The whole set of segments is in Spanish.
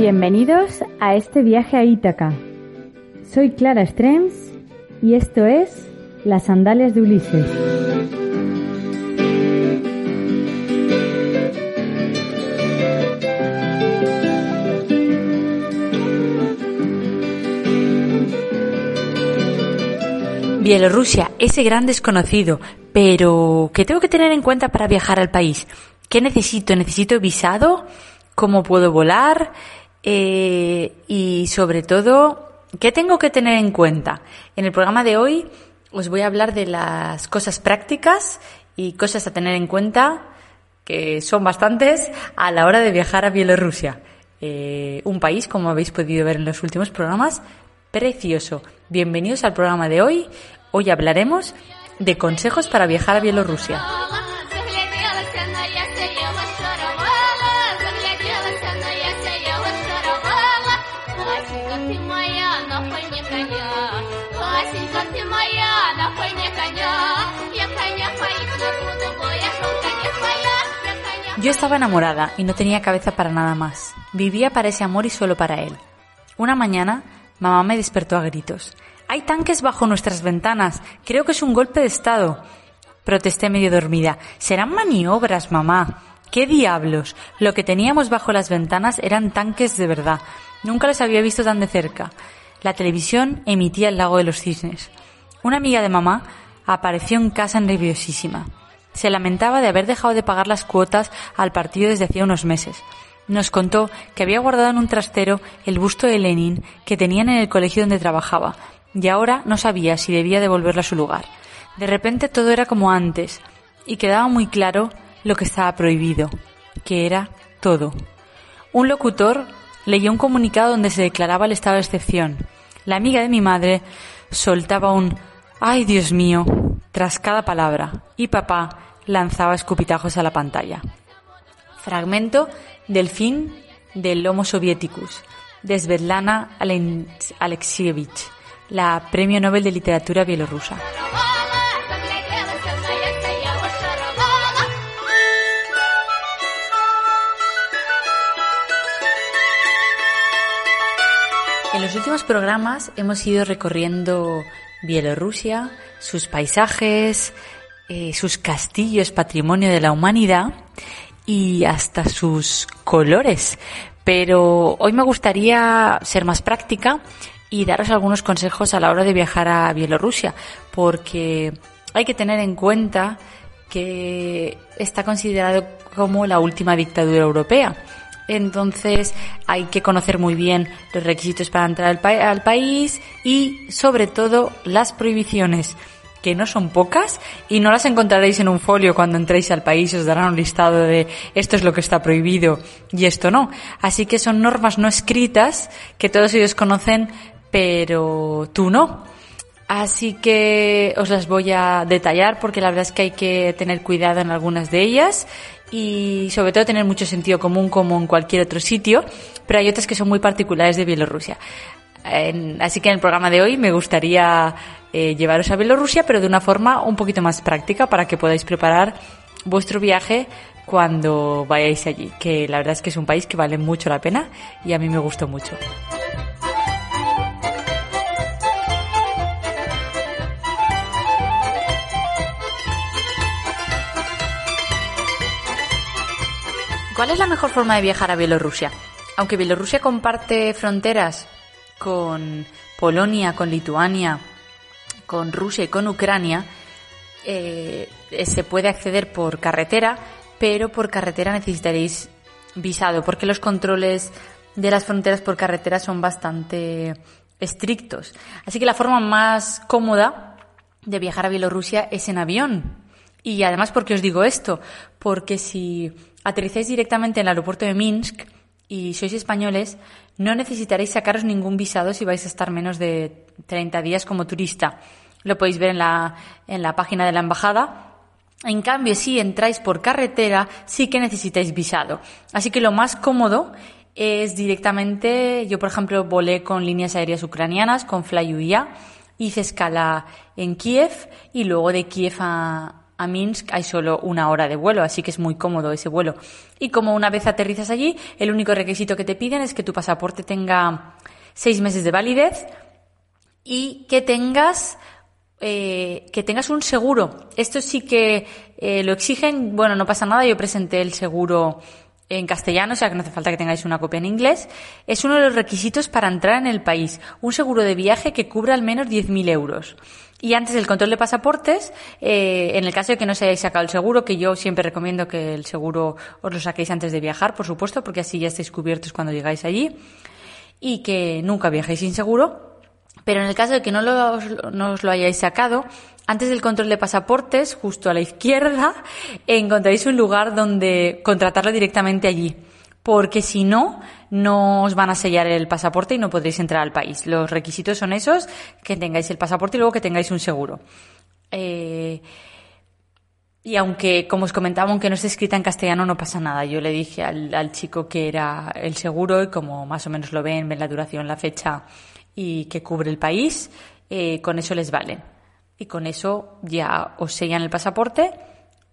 Bienvenidos a este viaje a Ítaca. Soy Clara Strems y esto es Las Sandalias de Ulises. Bielorrusia, ese gran desconocido, pero ¿qué tengo que tener en cuenta para viajar al país? ¿Qué necesito? ¿Necesito visado? ¿Cómo puedo volar? Eh, y sobre todo, ¿qué tengo que tener en cuenta? En el programa de hoy os voy a hablar de las cosas prácticas y cosas a tener en cuenta, que son bastantes, a la hora de viajar a Bielorrusia. Eh, un país, como habéis podido ver en los últimos programas, precioso. Bienvenidos al programa de hoy. Hoy hablaremos de consejos para viajar a Bielorrusia. Estaba enamorada y no tenía cabeza para nada más. Vivía para ese amor y solo para él. Una mañana, mamá me despertó a gritos. Hay tanques bajo nuestras ventanas. Creo que es un golpe de Estado. Protesté medio dormida. Serán maniobras, mamá. ¿Qué diablos? Lo que teníamos bajo las ventanas eran tanques de verdad. Nunca los había visto tan de cerca. La televisión emitía el lago de los cisnes. Una amiga de mamá apareció en casa nerviosísima. Se lamentaba de haber dejado de pagar las cuotas al partido desde hacía unos meses. Nos contó que había guardado en un trastero el busto de Lenin que tenían en el colegio donde trabajaba, y ahora no sabía si debía devolverlo a su lugar. De repente todo era como antes, y quedaba muy claro lo que estaba prohibido, que era todo. Un locutor leyó un comunicado donde se declaraba el estado de excepción. La amiga de mi madre soltaba un ¡Ay, Dios mío! Tras cada palabra, y papá lanzaba escupitajos a la pantalla. Fragmento del fin del Homo Sovieticus, de Svetlana Alexievich, la Premio Nobel de Literatura bielorrusa. En los últimos programas hemos ido recorriendo Bielorrusia, sus paisajes, eh, sus castillos, patrimonio de la humanidad y hasta sus colores. Pero hoy me gustaría ser más práctica y daros algunos consejos a la hora de viajar a Bielorrusia, porque hay que tener en cuenta que está considerado como la última dictadura europea. Entonces hay que conocer muy bien los requisitos para entrar al, país y sobre todo las prohibiciones que no son pocas y no las encontraréis en un folio cuando entréis al país, os darán un listado de esto es lo que está prohibido y esto no. Así que son normas no escritas que todos ellos conocen, pero tú no. Así que os las voy a detallar porque la verdad es que hay que tener cuidado en algunas de ellas y sobre todo tener mucho sentido común como en cualquier otro sitio, pero hay otras que son muy particulares de Bielorrusia. así que en el programa de hoy me gustaría eh, llevaros a Bielorrusia, pero de una forma un poquito más práctica para que podáis preparar vuestro viaje cuando vayáis allí, que la verdad es que es un país que vale mucho la pena y a mí me gustó mucho. ¿Cuál es la mejor forma de viajar a Bielorrusia? Aunque Bielorrusia comparte fronteras con Polonia, con Lituania, con Rusia y con Ucrania, eh, se puede acceder por carretera, pero por carretera necesitaréis visado, porque los controles de las fronteras por carretera son bastante estrictos. Así que la forma más cómoda de viajar a Bielorrusia es en avión. Y además, ¿por qué os digo esto? Porque si aterrizáis directamente en el aeropuerto de Minsk y sois españoles, no necesitaréis sacaros ningún visado si vais a estar menos de 30 días como turista. Lo podéis ver en la, en la página de la embajada. En cambio, si entráis por carretera, sí que necesitáis visado. Así que lo más cómodo es directamente, yo por ejemplo volé con líneas aéreas ucranianas, con FlyUIA, hice escala en Kiev y luego de Kiev a, a Minsk hay solo una hora de vuelo, así que es muy cómodo ese vuelo. Y como una vez aterrizas allí, el único requisito que te piden es que tu pasaporte tenga seis meses de validez y que tengas eh, que tengas un seguro. Esto sí que eh, lo exigen. Bueno, no pasa nada. Yo presenté el seguro en castellano, o sea que no hace falta que tengáis una copia en inglés. Es uno de los requisitos para entrar en el país. Un seguro de viaje que cubra al menos 10.000 euros. Y antes del control de pasaportes, eh, en el caso de que no se hayáis sacado el seguro, que yo siempre recomiendo que el seguro os lo saquéis antes de viajar, por supuesto, porque así ya estáis cubiertos cuando llegáis allí, y que nunca viajéis sin seguro. Pero en el caso de que no, os lo hayáis sacado, antes del control de pasaportes, justo a la izquierda, encontráis un lugar donde contratarlo directamente allí porque si no, no os van a sellar el pasaporte y no podréis entrar al país. Los requisitos son esos, que tengáis el pasaporte y luego que tengáis un seguro. Eh, y aunque, como os comentaba, aunque no esté escrita en castellano, no pasa nada. Yo le dije al, chico que era el seguro y como más o menos lo ven, ven la duración, la fecha y que cubre el país, eh, con eso les vale. Y con eso ya os sellan el pasaporte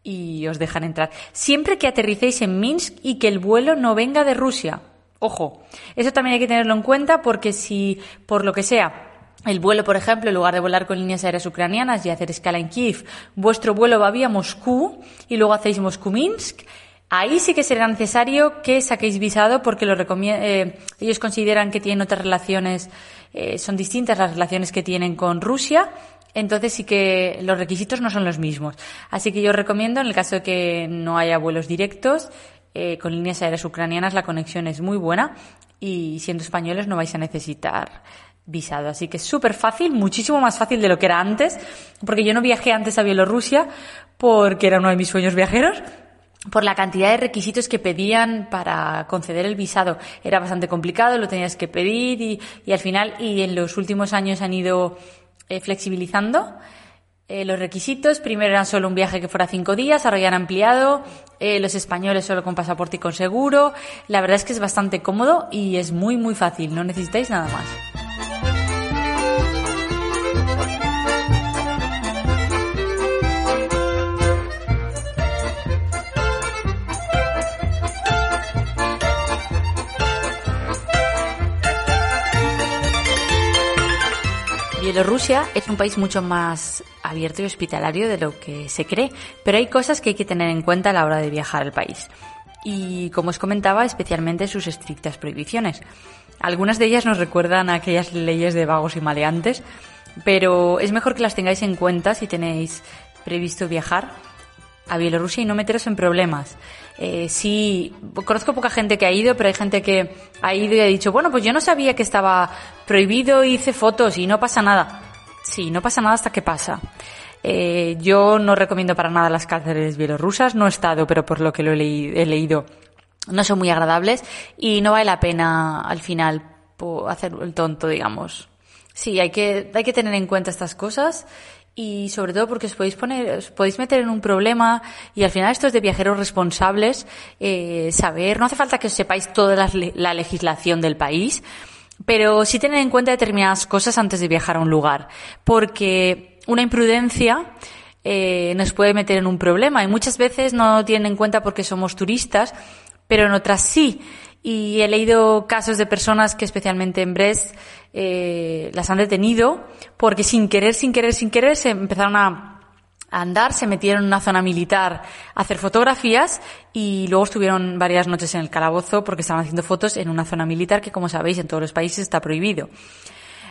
y os dejan entrar. Siempre que aterricéis en Minsk y que el vuelo no venga de Rusia. Ojo, eso también hay que tenerlo en cuenta porque si, por lo que sea, el vuelo, por ejemplo, en lugar de volar con líneas aéreas ucranianas y hacer escala en Kiev, vuestro vuelo va vía Moscú y luego hacéis Moscú-Minsk, ahí sí que será necesario que saquéis visado porque lo eh, ellos consideran que tienen otras relaciones, eh, son distintas las relaciones que tienen con Rusia entonces sí que los requisitos no son los mismos. Así que yo recomiendo, en el caso de que no haya vuelos directos, eh, con líneas aéreas ucranianas la conexión es muy buena y siendo españoles no vais a necesitar visado. Así que es súper fácil, muchísimo más fácil de lo que era antes, porque yo no viajé antes a Bielorrusia porque era uno de mis sueños viajeros, por la cantidad de requisitos que pedían para conceder el visado. Era bastante complicado, lo tenías que pedir y, al final, y en los últimos años han ido eh, flexibilizando eh, los requisitos. Primero eran solo un viaje que fuera cinco días, ahora ya han ampliado. Eh, los españoles solo con pasaporte y con seguro. La verdad es que es bastante cómodo y es muy, muy fácil. No necesitáis nada más. Bielorrusia es un país mucho más abierto y hospitalario de lo que se cree, pero hay cosas que hay que tener en cuenta a la hora de viajar al país. Y como os comentaba, especialmente sus estrictas prohibiciones. Algunas de ellas nos recuerdan a aquellas leyes de vagos y maleantes, pero es mejor que las tengáis en cuenta si tenéis previsto viajar a Bielorrusia y no meteros en problemas. Eh, sí, conozco poca gente que ha ido, pero hay gente que ha ido y ha dicho, bueno, pues yo no sabía que estaba prohibido, hice fotos y no pasa nada. Sí, no pasa nada hasta que pasa. Eh, yo no recomiendo para nada las cárceles bielorrusas, no he estado, pero por lo que lo he, leído, no son muy agradables y no vale la pena al final hacer el tonto, digamos. Sí, hay que, hay que tener en cuenta estas cosas y sobre todo porque os podéis poner, os podéis meter en un problema y al final esto es de viajeros responsables, eh, saber, no hace falta que os sepáis toda la, legislación del país, pero sí tener en cuenta determinadas cosas antes de viajar a un lugar, porque una imprudencia eh, nos puede meter en un problema y muchas veces no tienen en cuenta porque somos turistas, pero en otras sí. Y he leído casos de personas que especialmente en Brest eh, las han detenido porque sin querer, sin querer, sin querer se empezaron a andar, se metieron en una zona militar a hacer fotografías y luego estuvieron varias noches en el calabozo porque estaban haciendo fotos en una zona militar que, como sabéis, en todos los países está prohibido.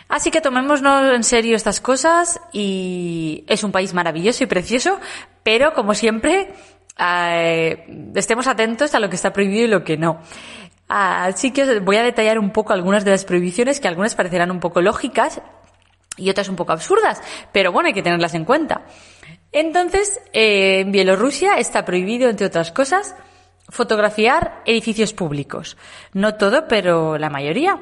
Así que tomémonos en serio estas cosas y es un país maravilloso y precioso, pero como siempre, eh, estemos atentos a lo que está prohibido y lo que no. Así que voy a detallar un poco algunas de las prohibiciones que algunas parecerán un poco lógicas y otras un poco absurdas, pero bueno, hay que tenerlas en cuenta. Entonces, eh, en Bielorrusia está prohibido, entre otras cosas, fotografiar edificios públicos. No todo, pero la mayoría.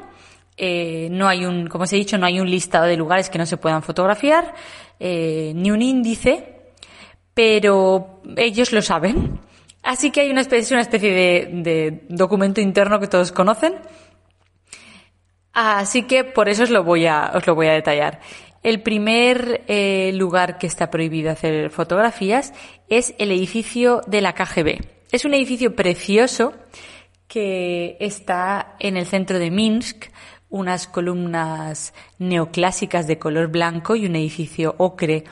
Eh, no hay un, como os he dicho, no hay un listado de lugares que no se puedan fotografiar, eh, ni un índice, pero ellos lo saben. Así que hay una especie, una especie de, documento interno que todos conocen. Así que por eso os lo voy a, detallar. El primer eh, lugar que está prohibido hacer fotografías es el edificio de la KGB. Es un edificio precioso que está en el centro de Minsk, unas columnas neoclásicas de color blanco y un edificio ocre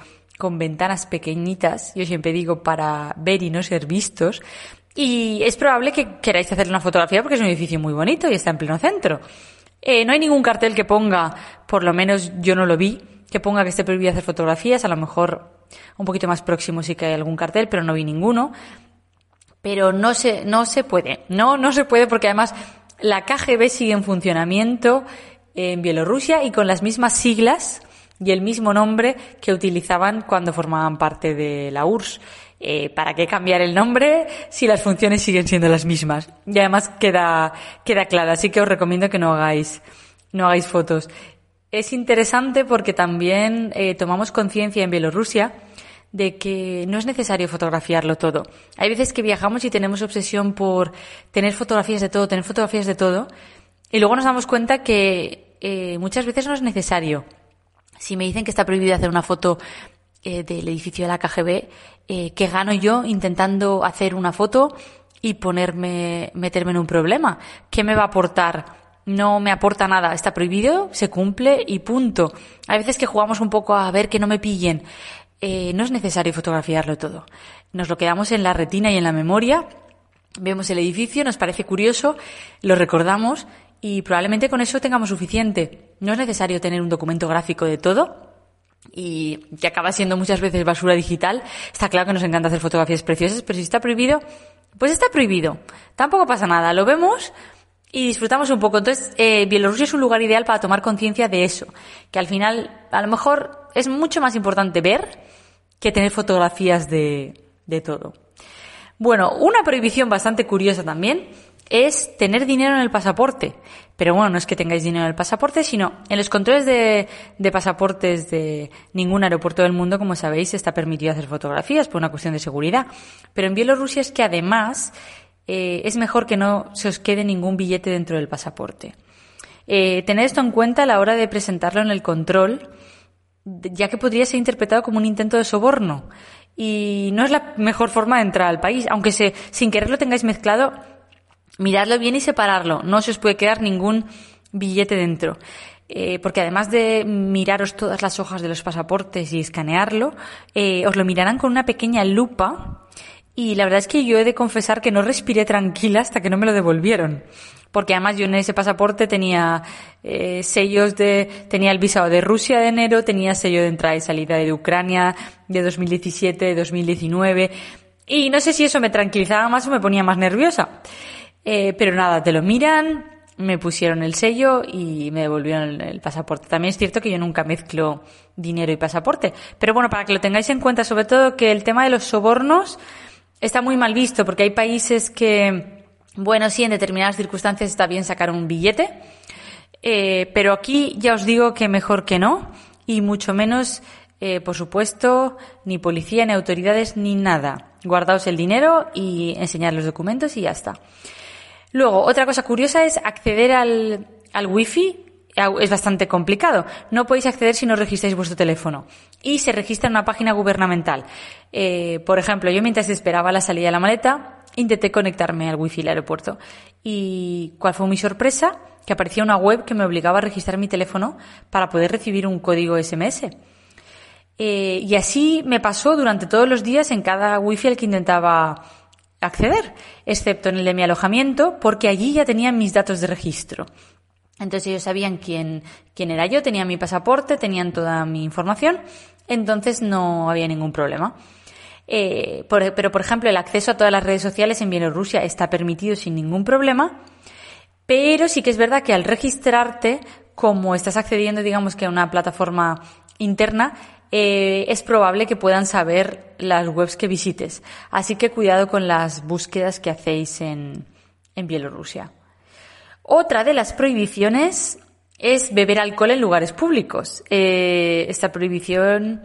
con ventanas pequeñitas, yo siempre digo para ver y no ser vistos. Y es probable que queráis hacer una fotografía porque es un edificio muy bonito y está en pleno centro. Eh, no hay ningún cartel que ponga, por lo menos yo no lo vi, que ponga que esté prohibido hacer fotografías. A lo mejor un poquito más próximo sí que hay algún cartel, pero no vi ninguno. Pero no se, no se puede. No, no se puede porque además la KGB sigue en funcionamiento en Bielorrusia y con las mismas siglas y el mismo nombre que utilizaban cuando formaban parte de la URSS. Eh, ¿Para qué cambiar el nombre si las funciones siguen siendo las mismas? Y además queda, queda clara, así que os recomiendo que no hagáis, no hagáis fotos. Es interesante porque también eh, tomamos conciencia en Bielorrusia de que no es necesario fotografiarlo todo. Hay veces que viajamos y tenemos obsesión por tener fotografías de todo, tener fotografías de todo, y luego nos damos cuenta que eh, muchas veces no es necesario. Si me dicen que está prohibido hacer una foto eh, del edificio de la KGB, ¿qué gano yo intentando hacer una foto y ponerme, meterme en un problema? ¿Qué me va a aportar? no me aporta nada, está prohibido, se cumple y punto. Hay veces que jugamos un poco a ver que no me pillen. Eh, no es necesario fotografiarlo todo. Nos lo quedamos en la retina y en la memoria, vemos el edificio, nos parece curioso, lo recordamos y probablemente con eso tengamos suficiente. No es necesario tener un documento gráfico de todo, y que acaba siendo muchas veces basura digital. Está claro que nos encanta hacer fotografías preciosas, pero si está prohibido, pues está prohibido. Tampoco pasa nada. Lo vemos, y disfrutamos un poco. Entonces, eh, Bielorrusia es un lugar ideal para tomar conciencia de eso, que al final, a lo mejor, es mucho más importante ver que tener fotografías de, de todo. Bueno, una prohibición bastante curiosa también es tener dinero en el pasaporte. Pero bueno, no es que tengáis dinero en el pasaporte, sino en los controles de, pasaportes de ningún aeropuerto del mundo, como sabéis, está permitido hacer fotografías por una cuestión de seguridad. Pero en Bielorrusia es que además eh, es mejor que no se os quede ningún billete dentro del pasaporte. Eh, tened esto en cuenta a la hora de presentarlo en el control, ya que podría ser interpretado como un intento de soborno. Y no es la mejor forma de entrar al país, aunque se, sin querer lo tengáis mezclado, miradlo bien y separarlo. No se os puede quedar ningún billete dentro. Eh, porque además de miraros todas las hojas de los pasaportes y escanearlo, eh, os lo mirarán con una pequeña lupa y la verdad es que yo he de confesar que no respiré tranquila hasta que no me lo devolvieron. Porque además yo en ese pasaporte tenía eh, sellos de, tenía el visado de Rusia de enero, tenía sello de entrada y salida de Ucrania de 2017, de 2019. Y no sé si eso me tranquilizaba más o me ponía más nerviosa. Eh, pero nada, te lo miran, me pusieron el sello y me devolvieron el pasaporte. También es cierto que yo nunca mezclo dinero y pasaporte. Pero bueno, para que lo tengáis en cuenta, sobre todo que el tema de los sobornos, está muy mal visto porque hay países que, bueno, sí, en determinadas circunstancias está bien sacar un billete, eh, pero aquí ya os digo que mejor que no y mucho menos, eh, por supuesto, ni policía, ni autoridades, ni nada. Guardaos el dinero y enseñar los documentos y ya está. Luego, otra cosa curiosa es acceder al, wifi es bastante complicado. No podéis acceder si no registráis vuestro teléfono. Y se registra en una página gubernamental. Eh, por ejemplo, yo mientras esperaba la salida de la maleta, intenté conectarme al wifi del aeropuerto. ¿Y cuál fue mi sorpresa? Que aparecía una web que me obligaba a registrar mi teléfono para poder recibir un código SMS. Eh, y así me pasó durante todos los días en cada wifi al que intentaba acceder, excepto en el de mi alojamiento, porque allí ya tenían mis datos de registro. Entonces ellos sabían quién, quién era yo, tenían mi pasaporte, tenían toda mi información, entonces no había ningún problema. Eh, pero, por ejemplo, el acceso a todas las redes sociales en Bielorrusia está permitido sin ningún problema, pero sí que es verdad que al registrarte, como estás accediendo, digamos que a una plataforma interna, eh, es probable que puedan saber las webs que visites. Así que cuidado con las búsquedas que hacéis en, Bielorrusia. Otra de las prohibiciones es beber alcohol en lugares públicos. Eh, esta prohibición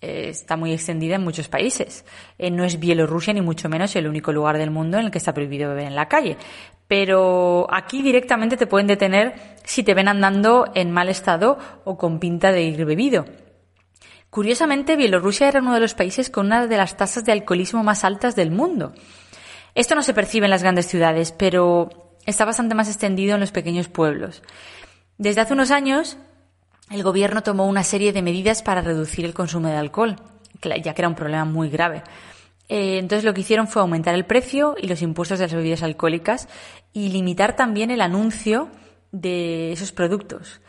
eh, está muy extendida en muchos países. No es Bielorrusia ni mucho menos el único lugar del mundo en el que está prohibido beber en la calle. Pero aquí directamente te pueden detener si te ven andando en mal estado o con pinta de ir bebido. Curiosamente, Bielorrusia era uno de los países con una de las tasas de alcoholismo más altas del mundo. Esto no se percibe en las grandes ciudades, pero está bastante más extendido en los pequeños pueblos. Desde hace unos años, el gobierno tomó una serie de medidas para reducir el consumo de alcohol, ya que era un problema muy grave. Eh, entonces lo que hicieron fue aumentar el precio y los impuestos de las bebidas alcohólicas y limitar también el anuncio de esos productos.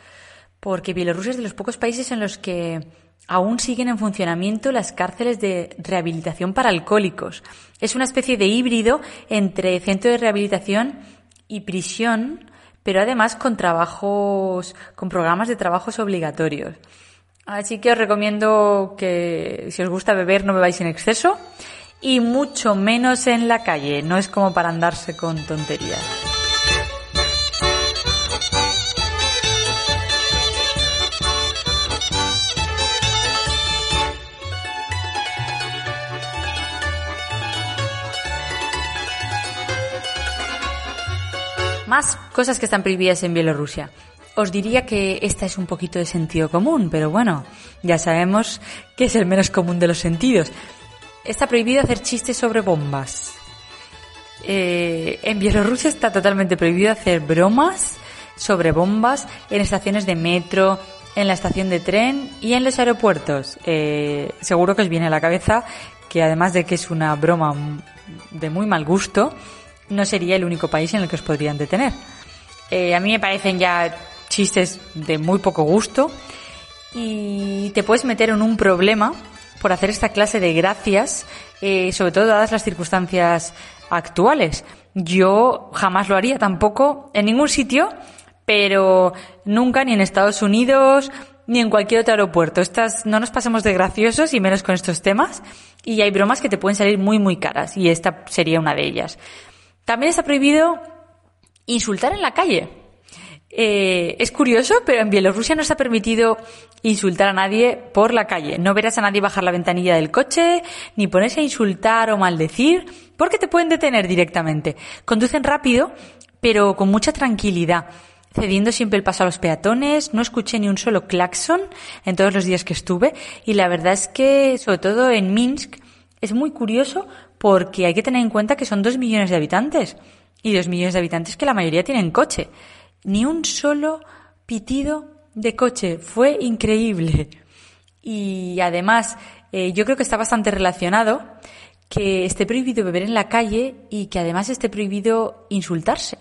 Porque Bielorrusia es de los pocos países en los que aún siguen en funcionamiento las cárceles de rehabilitación para alcohólicos. Es una especie de híbrido entre centro de rehabilitación y prisión, pero además con trabajos, con programas de trabajos obligatorios. Así que os recomiendo que si os gusta beber no bebáis en exceso y mucho menos en la calle. No es como para andarse con tonterías. Más cosas que están prohibidas en Bielorrusia. Os diría que esta es un poquito de sentido común, pero bueno, ya sabemos que es el menos común de los sentidos. Está prohibido hacer chistes sobre bombas. Eh, en Bielorrusia está totalmente prohibido hacer bromas sobre bombas en estaciones de metro, en la estación de tren y en los aeropuertos. Eh, seguro que os viene a la cabeza que además de que es una broma de muy mal gusto, no sería el único país en el que os podrían detener. Eh, a mí me parecen ya chistes de muy poco gusto y te puedes meter en un problema por hacer esta clase de gracias, eh, sobre todo dadas las circunstancias actuales. Yo jamás lo haría tampoco en ningún sitio, pero nunca ni en Estados Unidos ni en cualquier otro aeropuerto. No nos pasemos de graciosos y menos con estos temas. Y hay bromas que te pueden salir muy muy caras y esta sería una de ellas. También está prohibido insultar en la calle. Eh, es curioso, pero en Bielorrusia no está permitido insultar a nadie por la calle. No verás a nadie bajar la ventanilla del coche, ni ponerse a insultar o maldecir, porque te pueden detener directamente. Conducen rápido, pero con mucha tranquilidad, cediendo siempre el paso a los peatones. No escuché ni un solo claxon en todos los días que estuve, y la verdad es que, sobre todo en Minsk, es muy curioso porque hay que tener en cuenta que son dos millones de habitantes y dos millones de habitantes que la mayoría tienen coche. Ni un solo pitido de coche. Fue increíble. Y además, eh, yo creo que está bastante relacionado que esté prohibido beber en la calle y que además esté prohibido insultarse.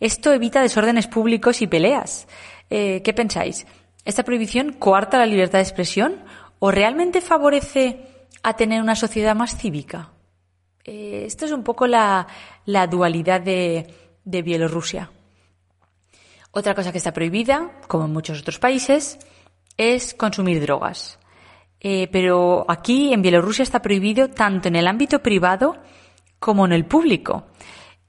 Esto evita desórdenes públicos y peleas. Eh, ¿Qué pensáis? ¿Esta prohibición coarta la libertad de expresión o realmente favorece a tener una sociedad más cívica? Eh, esto es un poco la, dualidad de, Bielorrusia. Otra cosa que está prohibida, como en muchos otros países, es consumir drogas. Eh, pero aquí en Bielorrusia está prohibido tanto en el ámbito privado como en el público.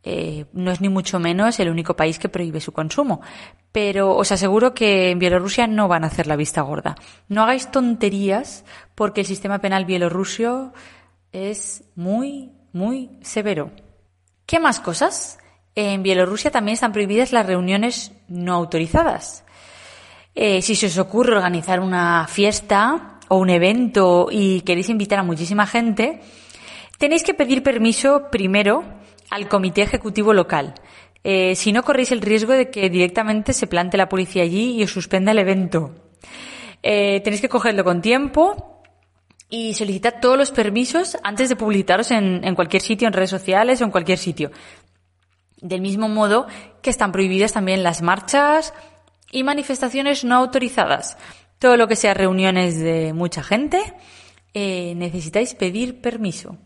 Eh, no es ni mucho menos el único país que prohíbe su consumo. Pero os aseguro que en Bielorrusia no van a hacer la vista gorda. No hagáis tonterías porque el sistema penal bielorruso es muy, muy severo. ¿Qué más cosas? En Bielorrusia también están prohibidas las reuniones no autorizadas. Eh, si se os ocurre organizar una fiesta o un evento y queréis invitar a muchísima gente, tenéis que pedir permiso primero al comité ejecutivo local. Eh, si no corréis el riesgo de que directamente se plante la policía allí y os suspenda el evento. Eh, tenéis que cogerlo con tiempo y solicitad todos los permisos antes de publicitaros en, cualquier sitio, en redes sociales o en cualquier sitio. Del mismo modo que están prohibidas también las marchas y manifestaciones no autorizadas. Todo lo que sea reuniones de mucha gente, eh, necesitáis pedir permiso.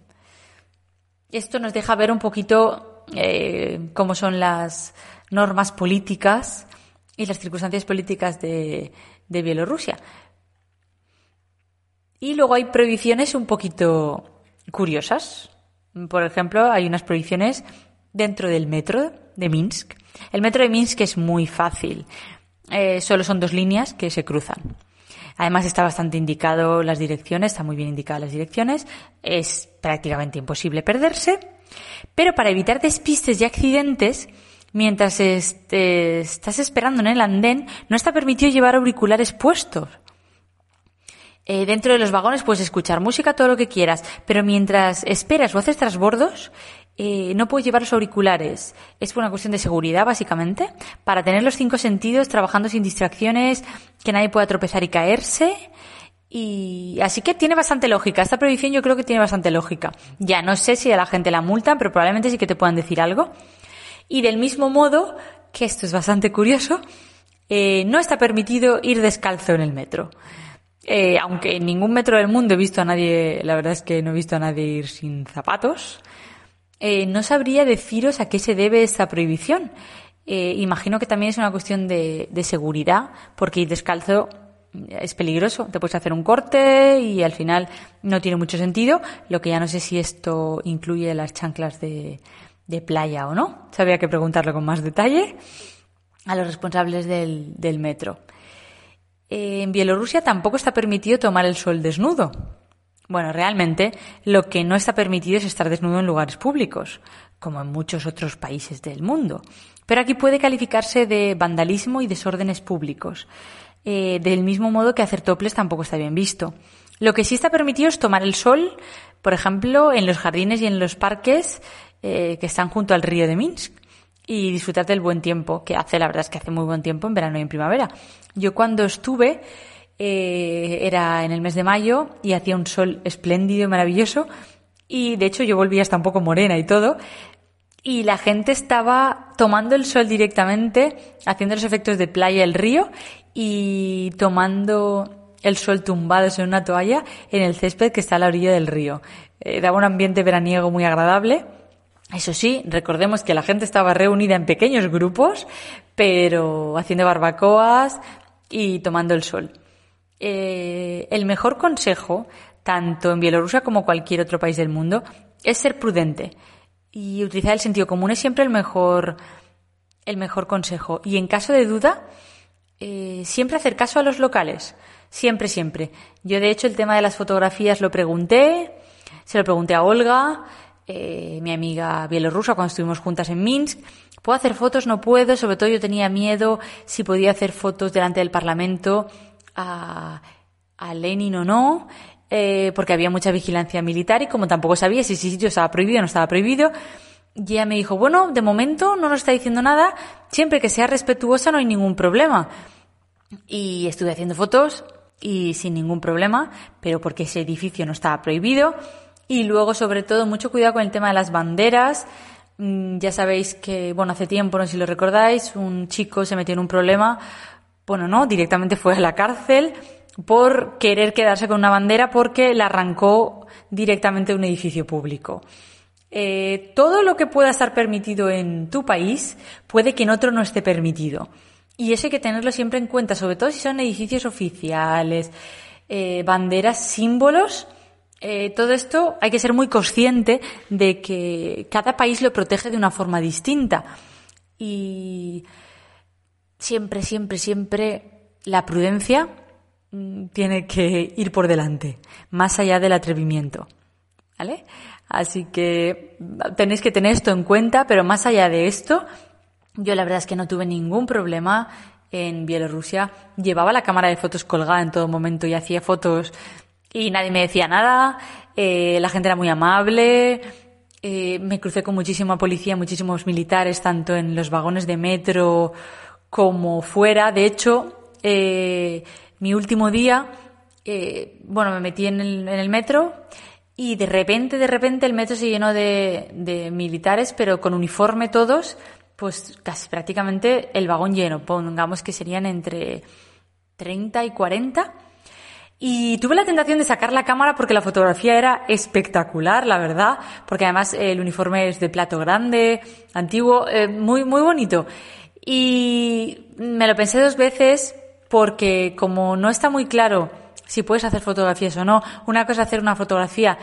Esto nos deja ver un poquito eh, cómo son las normas políticas y las circunstancias políticas de Bielorrusia. Y luego hay prohibiciones un poquito curiosas. Por ejemplo, hay unas prohibiciones dentro del metro de Minsk. El metro de Minsk es muy fácil. Eh, solo son dos líneas que se cruzan. Además está bastante indicado las direcciones, está muy bien indicadas las direcciones. Es prácticamente imposible perderse. Pero para evitar despistes y accidentes, mientras estás esperando en el andén, no está permitido llevar auriculares puestos. Eh, dentro de los vagones puedes escuchar música, todo lo que quieras, pero mientras esperas o haces transbordos, eh, no puedes llevar los auriculares. Es una cuestión de seguridad, básicamente, para tener los cinco sentidos trabajando sin distracciones, que nadie pueda tropezar y caerse. Y así que tiene bastante lógica. Esta prohibición yo creo que tiene bastante lógica. Ya no sé si a la gente la multan, pero probablemente sí que te puedan decir algo. Y del mismo modo, que esto es bastante curioso, eh, no está permitido ir descalzo en el metro. Eh, aunque en ningún metro del mundo he visto a nadie, la verdad es que no he visto a nadie ir sin zapatos, eh, no sabría deciros a qué se debe esta prohibición. Eh, imagino que también es una cuestión de, de, seguridad, porque ir descalzo es peligroso. Te puedes hacer un corte y al final no tiene mucho sentido. Lo que ya no sé si esto incluye las chanclas de, playa o no. Sabría que preguntarlo con más detalle a los responsables del metro. En Bielorrusia tampoco está permitido tomar el sol desnudo. Bueno, realmente lo que no está permitido es estar desnudo en lugares públicos, como en muchos otros países del mundo. Pero aquí puede calificarse de vandalismo y desórdenes públicos. Eh, del mismo modo que hacer toples tampoco está bien visto. Lo que sí está permitido es tomar el sol, por ejemplo, en los jardines y en los parques eh, que están junto al río de Minsk y disfrutar del buen tiempo, que hace, la verdad es que hace muy buen tiempo en verano y en primavera. Yo cuando estuve, eh, era en el mes de mayo y hacía un sol espléndido y maravilloso y de hecho yo volvía hasta un poco morena y todo y la gente estaba tomando el sol directamente, haciendo los efectos de playa el río y tomando el sol tumbados en una toalla en el césped que está a la orilla del río. Eh, daba un ambiente veraniego muy agradable eso sí, recordemos que la gente estaba reunida en pequeños grupos, pero haciendo barbacoas y tomando el sol. Eh, el mejor consejo, tanto en Bielorrusia como cualquier otro país del mundo, es ser prudente y utilizar el sentido común es siempre el mejor, el mejor consejo. Y en caso de duda, eh, siempre hacer caso a los locales. Siempre, siempre. Yo, de hecho, el tema de las fotografías lo pregunté, se lo pregunté a Olga, eh, mi amiga bielorrusa cuando estuvimos juntas en Minsk. ¿Puedo hacer fotos? No puedo. Sobre todo yo tenía miedo si podía hacer fotos delante del Parlamento a, Lenin o no, eh, porque había mucha vigilancia militar y como tampoco sabía si ese sitio estaba prohibido o no estaba prohibido, ella me dijo, bueno, de momento no nos está diciendo nada, siempre que sea respetuosa no hay ningún problema. Y estuve haciendo fotos y sin ningún problema, pero porque ese edificio no estaba prohibido. Y luego, sobre todo, mucho cuidado con el tema de las banderas. Mm, ya sabéis que, bueno, hace tiempo, no sé si lo recordáis, un chico se metió en un problema, bueno, no, directamente fue a la cárcel por querer quedarse con una bandera porque la arrancó directamente de un edificio público. Eh, todo lo que pueda estar permitido en tu país puede que en otro no esté permitido. Y eso hay que tenerlo siempre en cuenta, sobre todo si son edificios oficiales, eh, banderas, símbolos eh, todo esto hay que ser muy consciente de que cada país lo protege de una forma distinta. Y siempre, siempre, siempre la prudencia mm, tiene que ir por delante, más allá del atrevimiento. ¿Vale? Así que tenéis que tener esto en cuenta, pero más allá de esto, yo la verdad es que no tuve ningún problema en Bielorrusia. Llevaba la cámara de fotos colgada en todo momento y hacía fotos y nadie me decía nada, eh, la gente era muy amable, eh, me crucé con muchísima policía, muchísimos militares, tanto en los vagones de metro como fuera. De hecho, eh, mi último día, eh, bueno, me metí en el, metro y de repente, de repente el metro se llenó de, de militares, pero con uniforme todos, pues casi prácticamente el vagón lleno. Pongamos que serían entre 30 y 40 y tuve la tentación de sacar la cámara porque la fotografía era espectacular, la verdad, porque además el uniforme es de plato grande, antiguo, eh, muy, muy bonito. Y me lo pensé dos veces porque como no está muy claro si puedes hacer fotografías o no, una cosa es hacer una fotografía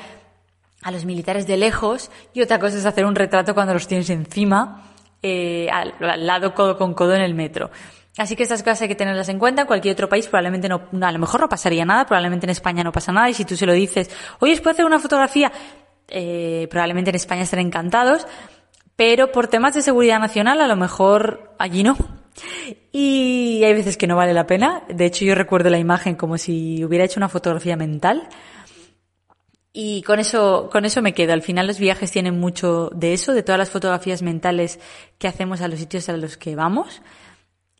a los militares de lejos y otra cosa es hacer un retrato cuando los tienes encima, eh, al, al lado codo con codo en el metro. Así que estas cosas hay que tenerlas en cuenta. En cualquier otro país probablemente no, a lo mejor no pasaría nada, probablemente en España no pasa nada. Y si tú se lo dices, oye, ¿puedo hacer una fotografía? Eh, probablemente en España estarán encantados. Pero por temas de seguridad nacional, a lo mejor allí no. Y hay veces que no vale la pena. De hecho, yo recuerdo la imagen como si hubiera hecho una fotografía mental. Y con eso, con eso me quedo. Al final los viajes tienen mucho de eso, de todas las fotografías mentales que hacemos a los sitios a los que vamos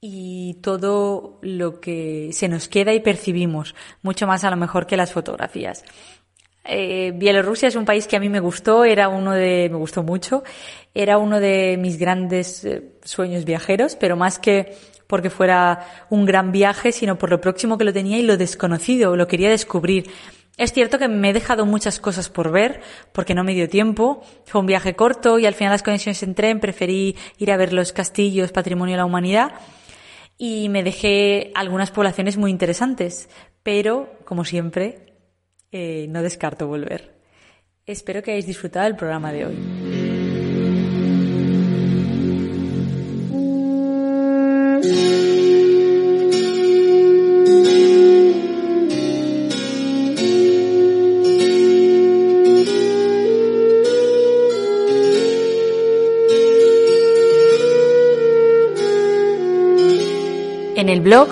y todo lo que se nos queda y percibimos, mucho más a lo mejor que las fotografías. Eh, Bielorrusia es un país que a mí me gustó, era uno de, me gustó mucho, era uno de mis grandes eh, sueños viajeros, pero más que porque fuera un gran viaje, sino por lo próximo que lo tenía y lo desconocido, lo quería descubrir. Es cierto que me he dejado muchas cosas por ver, porque no me dio tiempo. Fue un viaje corto y al final las conexiones en tren preferí ir a ver los castillos, patrimonio de la humanidad, y me dejé algunas poblaciones muy interesantes, pero, como siempre, eh, no descarto volver. Espero que hayáis disfrutado del programa de hoy. En el blog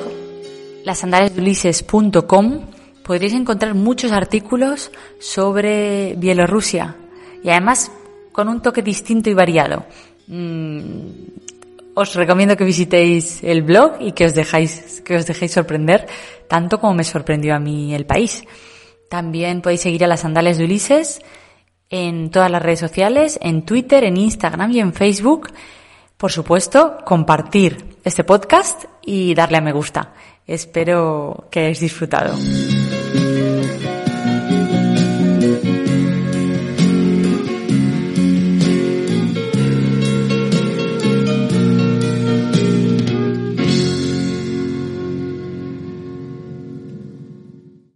lasandalesdeulises.com podréis encontrar muchos artículos sobre Bielorrusia y además con un toque distinto y variado. Mm, os recomiendo que visitéis el blog y que os dejáis, que os dejéis sorprender tanto como me sorprendió a mí el país. También podéis seguir a las sandales de Ulises en todas las redes sociales, en Twitter, en Instagram y en Facebook. Por supuesto, compartir este podcast y darle a me gusta. Espero que hayáis disfrutado.